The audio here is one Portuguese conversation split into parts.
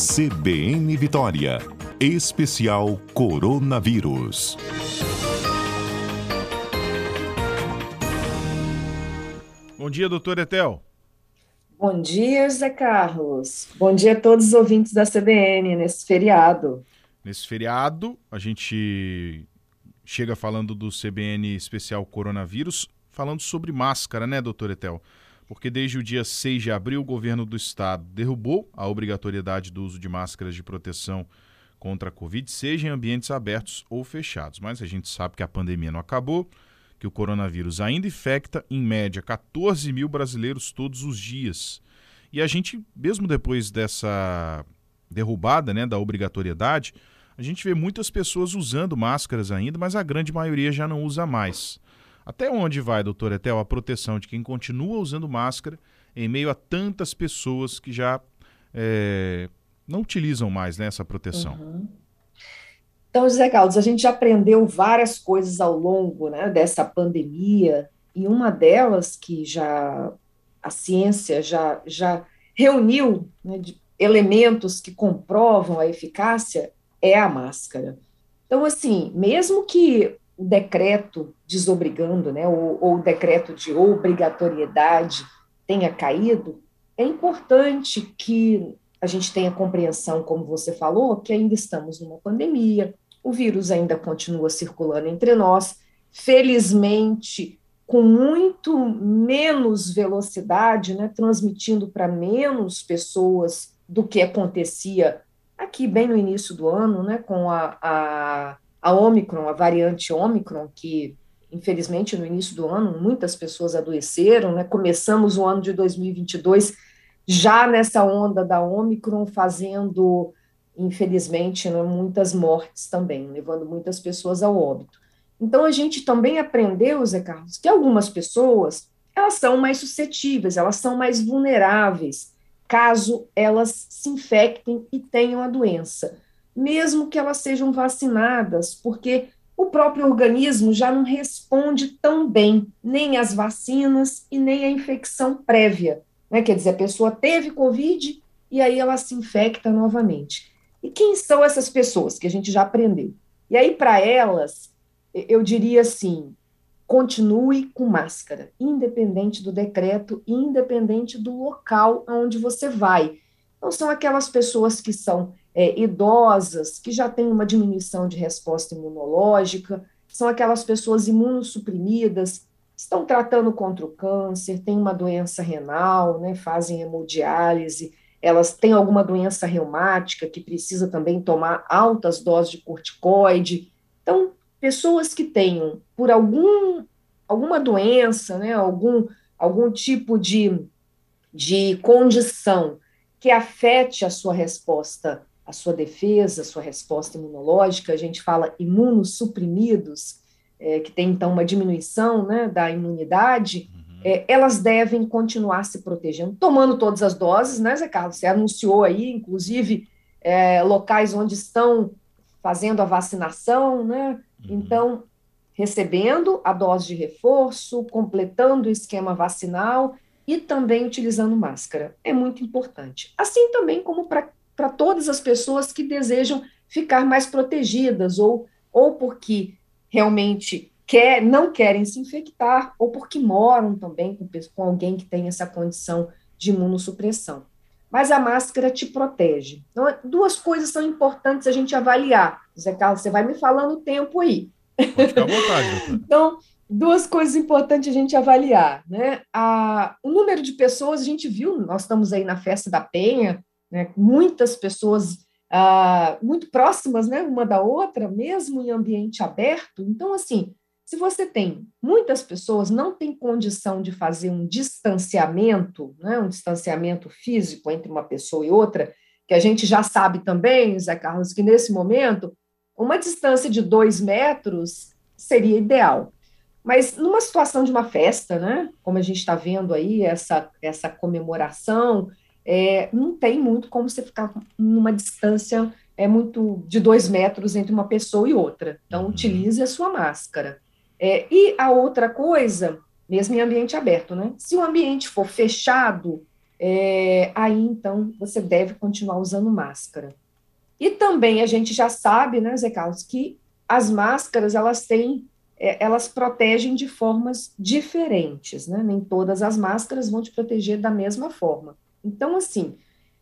CBN Vitória. Especial Coronavírus. Bom dia, doutor Etel. Bom dia, José Carlos. Bom dia a todos os ouvintes da CBN nesse feriado. Nesse feriado, a gente chega falando do CBN especial coronavírus, falando sobre máscara, né, doutor Etel? Porque desde o dia 6 de abril, o governo do estado derrubou a obrigatoriedade do uso de máscaras de proteção contra a Covid, seja em ambientes abertos ou fechados. Mas a gente sabe que a pandemia não acabou que o coronavírus ainda infecta, em média, 14 mil brasileiros todos os dias. E a gente, mesmo depois dessa derrubada né, da obrigatoriedade, a gente vê muitas pessoas usando máscaras ainda, mas a grande maioria já não usa mais. Até onde vai, doutor Etel, a proteção de quem continua usando máscara em meio a tantas pessoas que já é, não utilizam mais né, essa proteção? Uhum. Então, José Carlos, a gente já aprendeu várias coisas ao longo né, dessa pandemia, e uma delas que já a ciência já, já reuniu né, de elementos que comprovam a eficácia é a máscara. Então, assim, mesmo que o decreto desobrigando, né, ou, ou o decreto de obrigatoriedade tenha caído, é importante que a gente tenha compreensão, como você falou, que ainda estamos numa pandemia, o vírus ainda continua circulando entre nós, felizmente com muito menos velocidade, né, transmitindo para menos pessoas do que acontecia aqui bem no início do ano, né, com a, a, a Omicron, a variante Omicron, que infelizmente no início do ano muitas pessoas adoeceram, né, começamos o ano de 2022 já nessa onda da Omicron, fazendo infelizmente, né, muitas mortes também, levando muitas pessoas ao óbito. Então, a gente também aprendeu, Zé Carlos, que algumas pessoas, elas são mais suscetíveis, elas são mais vulneráveis, caso elas se infectem e tenham a doença, mesmo que elas sejam vacinadas, porque o próprio organismo já não responde tão bem, nem às vacinas e nem à infecção prévia. Né? Quer dizer, a pessoa teve Covid e aí ela se infecta novamente. E quem são essas pessoas que a gente já aprendeu? E aí, para elas, eu diria assim: continue com máscara, independente do decreto, independente do local aonde você vai. Não são aquelas pessoas que são é, idosas, que já têm uma diminuição de resposta imunológica, são aquelas pessoas imunossuprimidas, estão tratando contra o câncer, têm uma doença renal, né, fazem hemodiálise, elas têm alguma doença reumática que precisa também tomar altas doses de corticoide. Então, pessoas que tenham, por algum, alguma doença, né, algum, algum tipo de, de condição que afete a sua resposta, a sua defesa, a sua resposta imunológica, a gente fala imunossuprimidos, é, que tem então uma diminuição né, da imunidade, é, elas devem continuar se protegendo, tomando todas as doses, né, Zé Carlos? Você anunciou aí, inclusive, é, locais onde estão fazendo a vacinação, né? Uhum. Então, recebendo a dose de reforço, completando o esquema vacinal e também utilizando máscara. É muito importante. Assim também como para todas as pessoas que desejam ficar mais protegidas ou, ou porque realmente quer, não querem se infectar ou porque moram também com, com alguém que tem essa condição de imunossupressão. Mas a máscara te protege. Então, duas coisas são importantes a gente avaliar. Zé Carlos, você vai me falando o tempo aí. Pode ficar à vontade, então, duas coisas importantes a gente avaliar. Né? A, o número de pessoas, a gente viu, nós estamos aí na festa da Penha, né, muitas pessoas ah, muito próximas né, uma da outra, mesmo em ambiente aberto. Então, assim, se você tem muitas pessoas não têm condição de fazer um distanciamento, né, um distanciamento físico entre uma pessoa e outra, que a gente já sabe também, Zé Carlos, que nesse momento uma distância de dois metros seria ideal. Mas numa situação de uma festa, né, como a gente está vendo aí, essa, essa comemoração, é, não tem muito como você ficar numa distância é muito de dois metros entre uma pessoa e outra. Então, uhum. utilize a sua máscara. É, e a outra coisa, mesmo em ambiente aberto, né? Se o ambiente for fechado, é, aí então você deve continuar usando máscara. E também a gente já sabe, né, Zé Carlos, que as máscaras elas têm, é, elas protegem de formas diferentes, né? Nem todas as máscaras vão te proteger da mesma forma. Então, assim,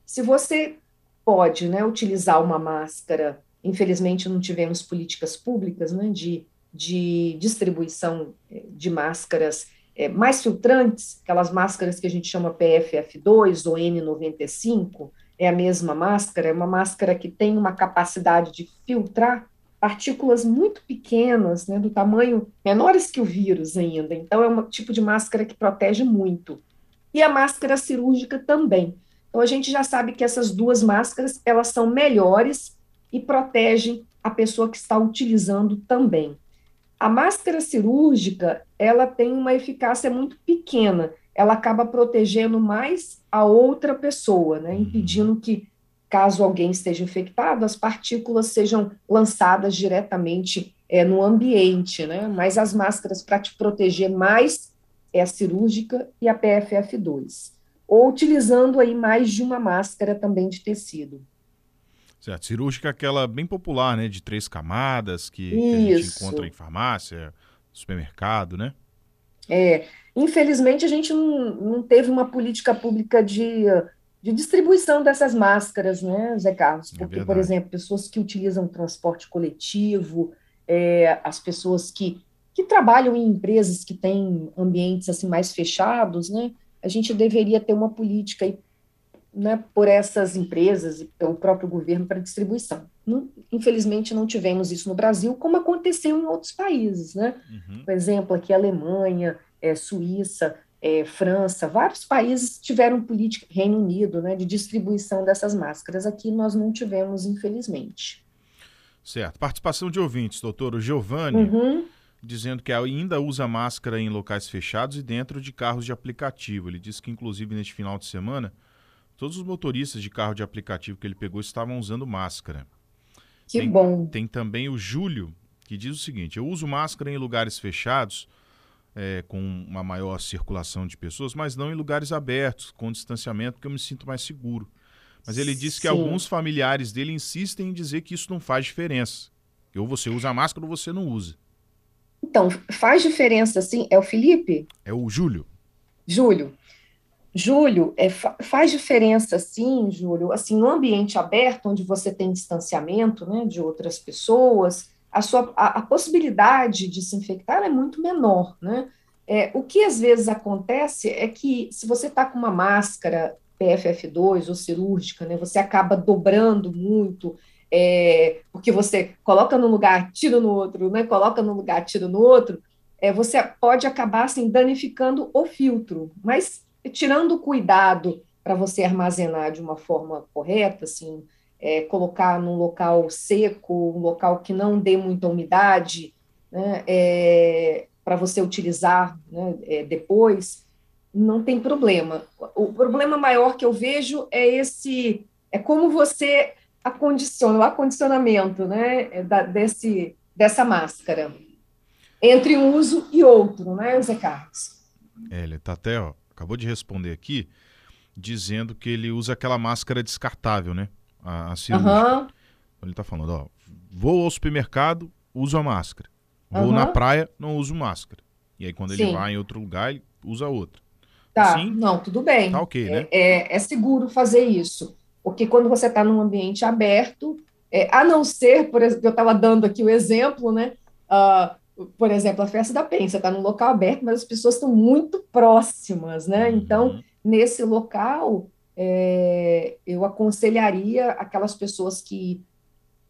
se você pode, né, utilizar uma máscara, infelizmente não tivemos políticas públicas, né, de, de distribuição é, de máscaras é, mais filtrantes, aquelas máscaras que a gente chama PFF2 ou N95, é a mesma máscara, é uma máscara que tem uma capacidade de filtrar partículas muito pequenas, né, do tamanho menores que o vírus ainda. Então, é um tipo de máscara que protege muito. E a máscara cirúrgica também. Então, a gente já sabe que essas duas máscaras, elas são melhores e protegem a pessoa que está utilizando também. A máscara cirúrgica, ela tem uma eficácia muito pequena, ela acaba protegendo mais a outra pessoa, né, uhum. impedindo que, caso alguém esteja infectado, as partículas sejam lançadas diretamente é, no ambiente, né, mas as máscaras para te proteger mais é a cirúrgica e a PFF2, ou utilizando aí mais de uma máscara também de tecido. Certo. Cirúrgica é aquela bem popular, né? De três camadas, que, que a gente encontra em farmácia, supermercado, né? É. Infelizmente, a gente não, não teve uma política pública de, de distribuição dessas máscaras, né, Zé Carlos? É Porque, é por exemplo, pessoas que utilizam transporte coletivo, é, as pessoas que, que trabalham em empresas que têm ambientes assim mais fechados, né? A gente deveria ter uma política né, por essas empresas e pelo próprio governo para distribuição. Não, infelizmente, não tivemos isso no Brasil, como aconteceu em outros países. Né? Uhum. Por exemplo, aqui Alemanha, é, Suíça, é, França, vários países tiveram política, Reino Unido, né, de distribuição dessas máscaras. Aqui nós não tivemos, infelizmente. Certo. Participação de ouvintes, doutor. O Giovanni. Uhum dizendo que ainda usa máscara em locais fechados e dentro de carros de aplicativo. Ele disse que, inclusive, neste final de semana, Todos os motoristas de carro de aplicativo que ele pegou estavam usando máscara. Que tem, bom. Tem também o Júlio, que diz o seguinte: eu uso máscara em lugares fechados, é, com uma maior circulação de pessoas, mas não em lugares abertos, com distanciamento, porque eu me sinto mais seguro. Mas ele disse que alguns familiares dele insistem em dizer que isso não faz diferença. Ou você usa máscara ou você não usa. Então, faz diferença, sim. É o Felipe? É o Júlio. Júlio. Júlio, é, faz diferença, sim, Júlio, assim, no ambiente aberto, onde você tem distanciamento, né, de outras pessoas, a sua, a, a possibilidade de se infectar é muito menor, né, é, o que às vezes acontece é que se você está com uma máscara PFF2 ou cirúrgica, né, você acaba dobrando muito, é, porque você coloca num lugar, tira no outro, né, coloca num lugar, tira no outro, é, você pode acabar assim, danificando o filtro, mas tirando o cuidado para você armazenar de uma forma correta, assim, é, colocar num local seco, um local que não dê muita umidade, né, é, para você utilizar né, é, depois, não tem problema. O problema maior que eu vejo é esse, é como você acondiciona, o acondicionamento, né, é da, desse, dessa máscara, entre um uso e outro, né, Zé Carlos? É, ele está até, ó, acabou de responder aqui, dizendo que ele usa aquela máscara descartável, né? A, a cirúrgica. Uhum. Ele está falando, ó, vou ao supermercado, uso a máscara. Vou uhum. na praia, não uso máscara. E aí quando Sim. ele vai em outro lugar, ele usa outra. Tá, assim, não, tudo bem. Tá ok, né? É, é seguro fazer isso. Porque quando você está num ambiente aberto, é, a não ser, por exemplo, eu estava dando aqui o exemplo, né? Uh, por exemplo, a festa da você está num local aberto, mas as pessoas estão muito próximas, né? Uhum. Então, nesse local, é, eu aconselharia aquelas pessoas que,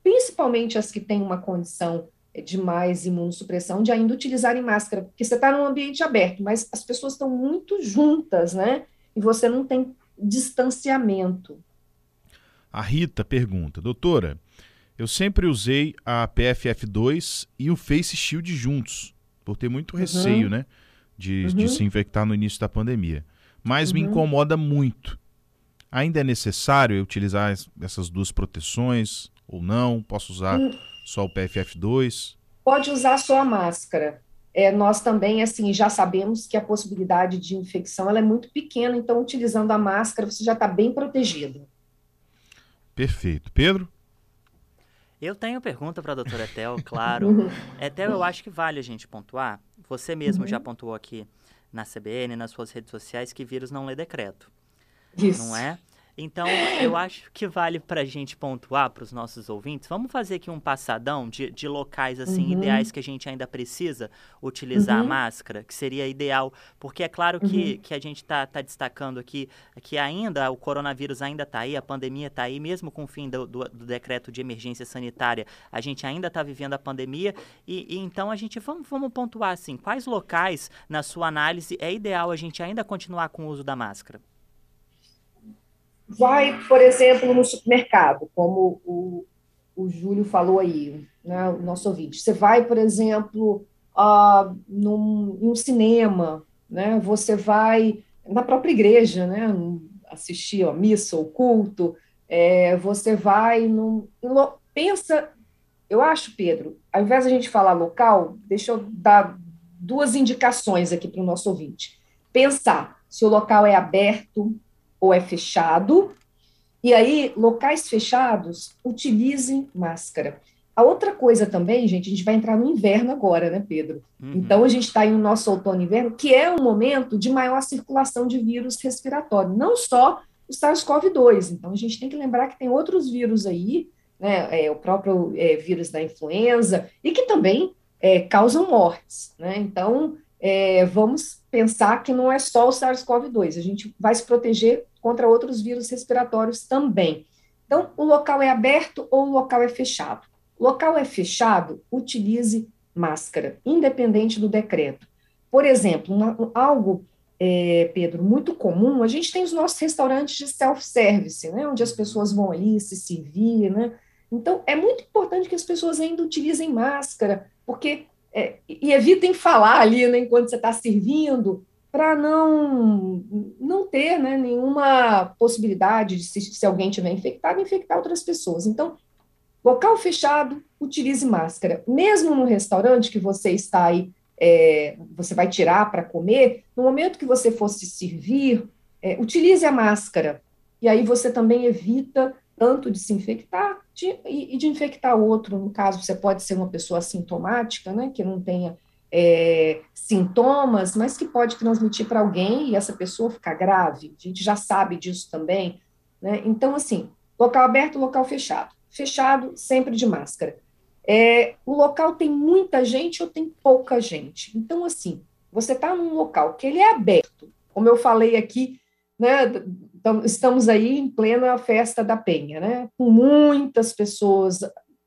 principalmente as que têm uma condição de mais imunossupressão, de ainda utilizarem máscara, porque você está num ambiente aberto, mas as pessoas estão muito juntas, né? E você não tem distanciamento. A Rita pergunta, doutora, eu sempre usei a PFF2 e o Face Shield juntos, por ter muito uhum. receio, uhum. né? De, uhum. de, se infectar no início da pandemia. Mas uhum. me incomoda muito. Ainda é necessário eu utilizar essas duas proteções ou não? Posso usar hum. só o PFF2? Pode usar só a máscara. é, nós também, assim, já sabemos que a possibilidade de infecção ela é muito pequena, então, utilizando a máscara, você já está bem protegido. Perfeito. Pedro? Eu tenho pergunta para a doutora Etel, claro. Etel, eu acho que vale a gente pontuar. Você mesmo uhum. já pontuou aqui na CBN, nas suas redes sociais, que vírus não lê decreto. Isso. Não é? Então, eu acho que vale para a gente pontuar para os nossos ouvintes. Vamos fazer aqui um passadão de, de locais assim uhum. ideais que a gente ainda precisa utilizar uhum. a máscara, que seria ideal, porque é claro que, uhum. que a gente está tá destacando aqui que ainda o coronavírus ainda está aí, a pandemia está aí, mesmo com o fim do, do, do, decreto de emergência sanitária, a gente ainda está vivendo a pandemia e, e, então a gente vamos, vamos pontuar assim, quais locais na sua análise é ideal a gente ainda continuar com o uso da máscara? Vai, por exemplo, no supermercado, como o, o Júlio falou aí, né, o nosso ouvinte. Você vai, por exemplo, uh, num, num cinema, né, você vai na própria igreja, né, assistir a missa ou culto, é, você vai num, pensa, eu acho, Pedro, ao invés de a gente falar local, deixa eu dar duas indicações aqui para o nosso ouvinte. Pensar se o local é aberto, ou é fechado. E aí, locais fechados, utilizem máscara. A outra coisa também, gente, a gente vai entrar no inverno agora, né, Pedro? Uhum. Então, a gente está em no nosso outono e inverno, que é um momento de maior circulação de vírus respiratório, não só o SARS-CoV-2. Então, a gente tem que lembrar que tem outros vírus aí, né, é, o próprio é, vírus da influenza, e que também é, causam mortes, né? Então, é, vamos pensar que não é só o SARS-CoV-2, a gente vai se proteger contra outros vírus respiratórios também. Então, o local é aberto ou o local é fechado. O local é fechado, utilize máscara, independente do decreto. Por exemplo, uma, algo, é, Pedro, muito comum, a gente tem os nossos restaurantes de self-service, né, onde as pessoas vão ali se servir, né? Então, é muito importante que as pessoas ainda utilizem máscara, porque é, e evitem falar ali né, enquanto você está servindo, para não, não ter né, nenhuma possibilidade de, se, se alguém tiver infectado, infectar outras pessoas. Então, local fechado, utilize máscara. Mesmo no restaurante que você está aí, é, você vai tirar para comer, no momento que você for se servir, é, utilize a máscara. E aí você também evita tanto de se infectar de, e, de infectar o outro. No caso, você pode ser uma pessoa assintomática, né, que não tenha é, sintomas, mas que pode transmitir para alguém e essa pessoa ficar grave. A gente já sabe disso também. Né? Então, assim, local aberto, local fechado. Fechado, sempre de máscara. É, o local tem muita gente ou tem pouca gente? Então, assim, você está num local que ele é aberto, como eu falei aqui, né, estamos aí em plena festa da Penha, né, com muitas pessoas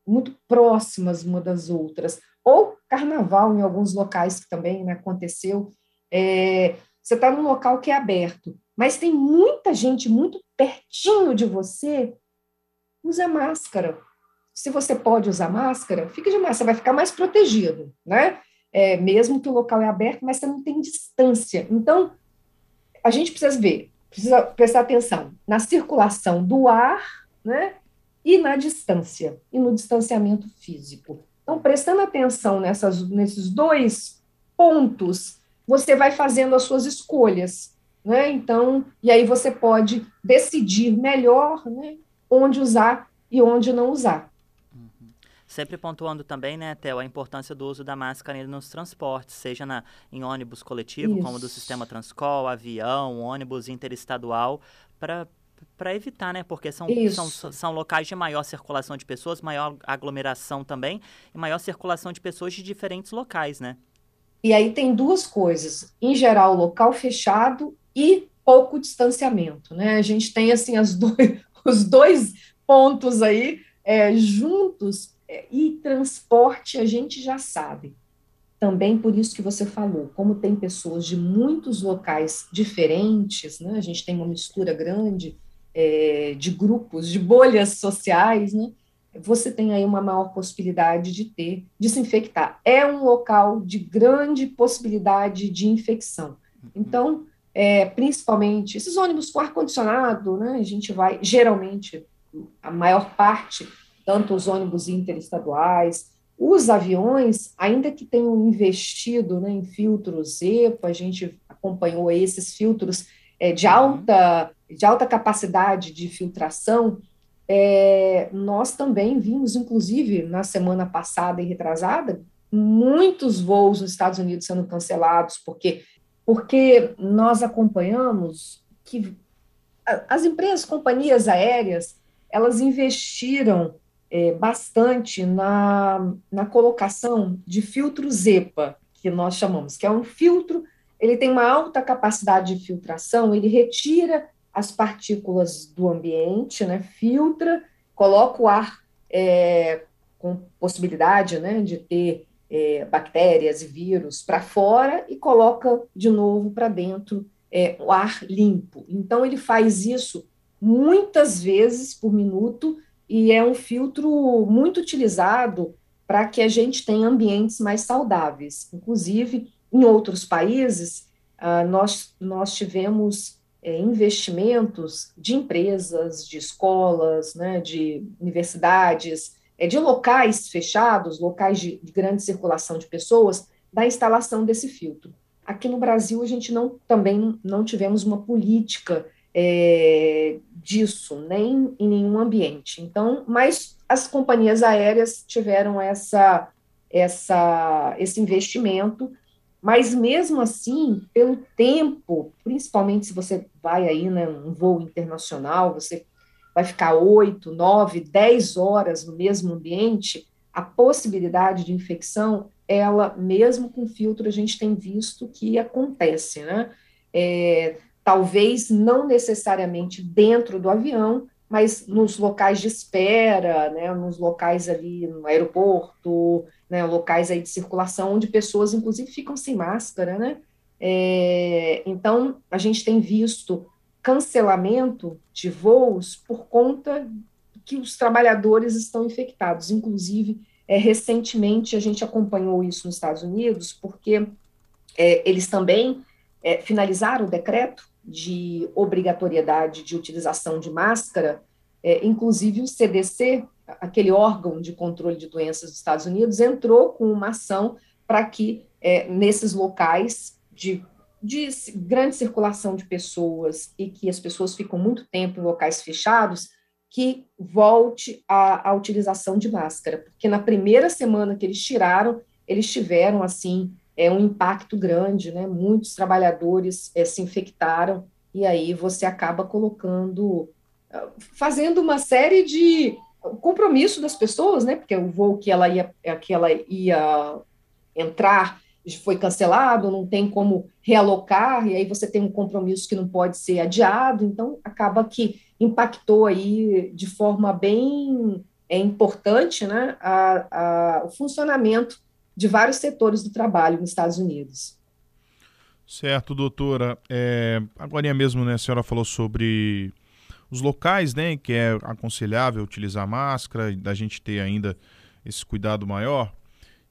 muito próximas uma das outras, ou carnaval em alguns locais que também né, aconteceu. É, você está num local que é aberto, mas tem muita gente muito pertinho de você, usa máscara. Se você pode usar máscara, fica de máscara, vai ficar mais protegido, né? É, mesmo que o local é aberto, mas você não tem distância. Então, a gente precisa ver, precisa prestar atenção na circulação do ar, né? E na distância, e no distanciamento físico. Então, prestando atenção nessas, nesses dois pontos, você vai fazendo as suas escolhas, né? Então, e aí você pode decidir melhor, né, onde usar e onde não usar. Sempre pontuando também, né, Theo, a importância do uso da máscara nos transportes, seja na, em ônibus coletivo, Isso. como do sistema Transcol, avião, ônibus interestadual, para para evitar, né? Porque são, são, são locais de maior circulação de pessoas, maior aglomeração também, e maior circulação de pessoas de diferentes locais, né? E aí tem duas coisas. Em geral, local fechado e pouco distanciamento, né? A gente tem, assim, as dois, os dois pontos aí é, juntos, e transporte a gente já sabe. Também por isso que você falou, como tem pessoas de muitos locais diferentes, né? A gente tem uma mistura grande, é, de grupos, de bolhas sociais, né, você tem aí uma maior possibilidade de ter, de se infectar. É um local de grande possibilidade de infecção. Então, é, principalmente esses ônibus com ar-condicionado, né, a gente vai, geralmente, a maior parte, tanto os ônibus interestaduais, os aviões, ainda que tenham investido né, em filtros EPA, a gente acompanhou esses filtros é, de, uhum. alta, de alta capacidade de filtração, é, nós também vimos, inclusive, na semana passada e retrasada, muitos voos nos Estados Unidos sendo cancelados, porque, porque nós acompanhamos que as empresas, companhias aéreas, elas investiram é, bastante na, na colocação de filtros EPA, que nós chamamos, que é um filtro, ele tem uma alta capacidade de filtração, ele retira as partículas do ambiente, né, filtra, coloca o ar é, com possibilidade né, de ter é, bactérias e vírus para fora e coloca de novo para dentro é, o ar limpo. Então, ele faz isso muitas vezes por minuto e é um filtro muito utilizado para que a gente tenha ambientes mais saudáveis. Inclusive, em outros países, ah, nós, nós tivemos é, investimentos de empresas, de escolas, né, de universidades, é, de locais fechados, locais de, de, grande circulação de pessoas, da instalação desse filtro. Aqui no Brasil, a gente não, também não tivemos uma política é, disso, nem em nenhum ambiente. Então, mas as companhias aéreas tiveram essa, essa, esse investimento mas mesmo assim, pelo tempo, principalmente se você vai aí, né, um voo internacional, você vai ficar oito, nove, dez horas no mesmo ambiente, a possibilidade de infecção, ela, mesmo com filtro, a gente tem visto que acontece, né? É, talvez não necessariamente dentro do avião, mas nos locais de espera, né, nos locais ali no aeroporto, né, locais aí de circulação onde pessoas, inclusive, ficam sem máscara, né? É, então, a gente tem visto cancelamento de voos por conta que os trabalhadores estão infectados. Inclusive, é, recentemente a gente acompanhou isso nos Estados Unidos, porque é, eles também é, finalizaram o decreto de obrigatoriedade de utilização de máscara, é, inclusive o CDC aquele órgão de controle de doenças dos Estados Unidos entrou com uma ação para que é, nesses locais de, de grande circulação de pessoas e que as pessoas ficam muito tempo em locais fechados, que volte a, a utilização de máscara, porque na primeira semana que eles tiraram, eles tiveram assim é um impacto grande, né? Muitos trabalhadores é, se infectaram e aí você acaba colocando, ah, fazendo uma série de compromisso das pessoas, né? Porque o voo que ela ia, que ela ia entrar foi cancelado, não tem como realocar, e aí você tem um compromisso que não pode ser adiado, então acaba que impactou aí de forma bem é, importante né, a, a, o funcionamento de vários setores do trabalho nos Estados Unidos. Certo, doutora. É, agora mesmo, né, a senhora falou sobre os locais, né, que é aconselhável utilizar máscara, da gente ter ainda esse cuidado maior.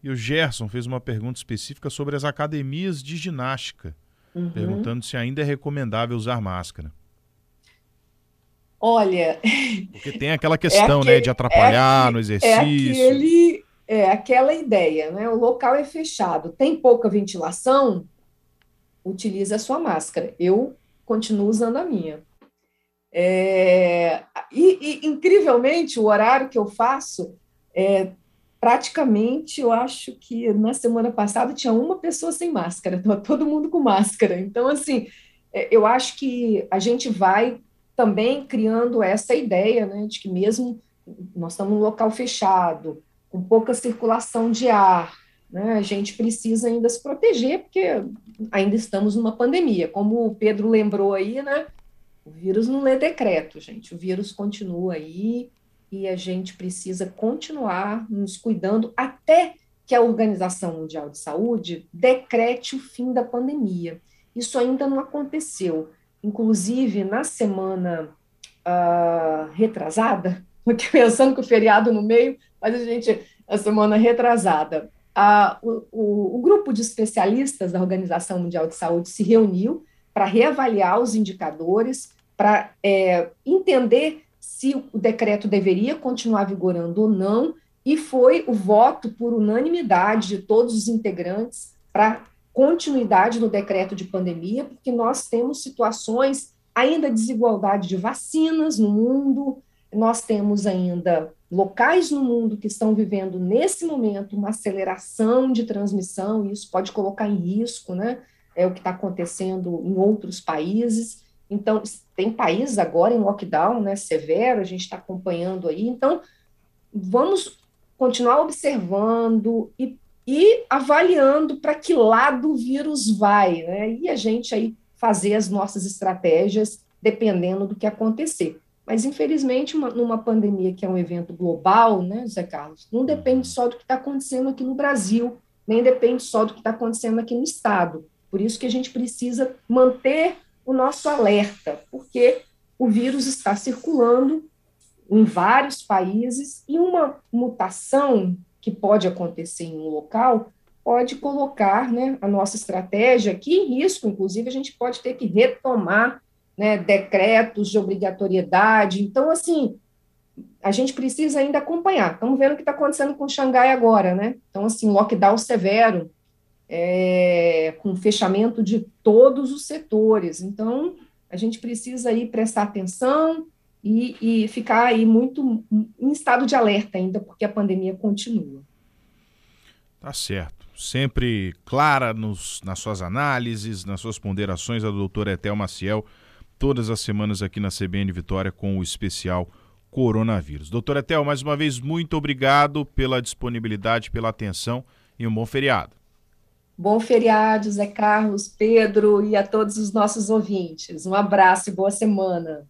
E o Gerson fez uma pergunta específica sobre as academias de ginástica, uhum. perguntando se ainda é recomendável usar máscara. Olha. Porque tem aquela questão, é aquele, né, de atrapalhar é, no exercício. É, aquele, é aquela ideia, né? O local é fechado, tem pouca ventilação, utilize a sua máscara. Eu continuo usando a minha. É, e, e, incrivelmente, o horário que eu faço, é, praticamente, eu acho que na semana passada tinha uma pessoa sem máscara, estava todo mundo com máscara. Então, assim, é, eu acho que a gente vai também criando essa ideia, né, de que mesmo nós estamos num local fechado, com pouca circulação de ar, né, a gente precisa ainda se proteger, porque ainda estamos numa pandemia. Como o Pedro lembrou aí, né, o vírus não lê decreto, gente. O vírus continua aí e a gente precisa continuar nos cuidando até que a Organização Mundial de Saúde decrete o fim da pandemia. Isso ainda não aconteceu. Inclusive, na semana uh, retrasada, porque pensando que o feriado no meio, mas a gente, a semana retrasada, uh, o, o, o grupo de especialistas da Organização Mundial de Saúde se reuniu para reavaliar os indicadores para é, entender se o decreto deveria continuar vigorando ou não e foi o voto por unanimidade de todos os integrantes para continuidade no decreto de pandemia, porque nós temos situações ainda de desigualdade de vacinas no mundo, nós temos ainda locais no mundo que estão vivendo nesse momento uma aceleração de transmissão, e isso pode colocar em risco, né? É o que está acontecendo em outros países. Então, tem países agora em lockdown, né, severo, a gente está acompanhando aí. Então, vamos continuar observando e, e avaliando para que lado o vírus vai, né? E a gente aí fazer as nossas estratégias dependendo do que acontecer. Mas, infelizmente, uma, numa pandemia que é um evento global, né, Zé Carlos, não depende só do que está acontecendo aqui no Brasil, nem depende só do que está acontecendo aqui no Estado. Por isso que a gente precisa manter o nosso alerta, porque o vírus está circulando em vários países e uma mutação que pode acontecer em um local pode colocar né, a nossa estratégia aqui em risco, inclusive a gente pode ter que retomar né, decretos de obrigatoriedade. Então, assim, a gente precisa ainda acompanhar. Estamos vendo o que está acontecendo com Xangai agora, né? Então, assim, lockdown severo, é, com fechamento de todos os setores. Então, a gente precisa aí prestar atenção e, e ficar aí muito em estado de alerta ainda, porque a pandemia continua. Tá certo. Sempre clara nos, nas suas análises, nas suas ponderações, a doutora Etel Maciel todas as semanas aqui na CBN Vitória com o especial coronavírus. Doutora Etel, mais uma vez, muito obrigado pela disponibilidade, pela atenção e um bom feriado. Bom feriado, Zé Carlos, Pedro e a todos os nossos ouvintes. Um abraço e boa semana.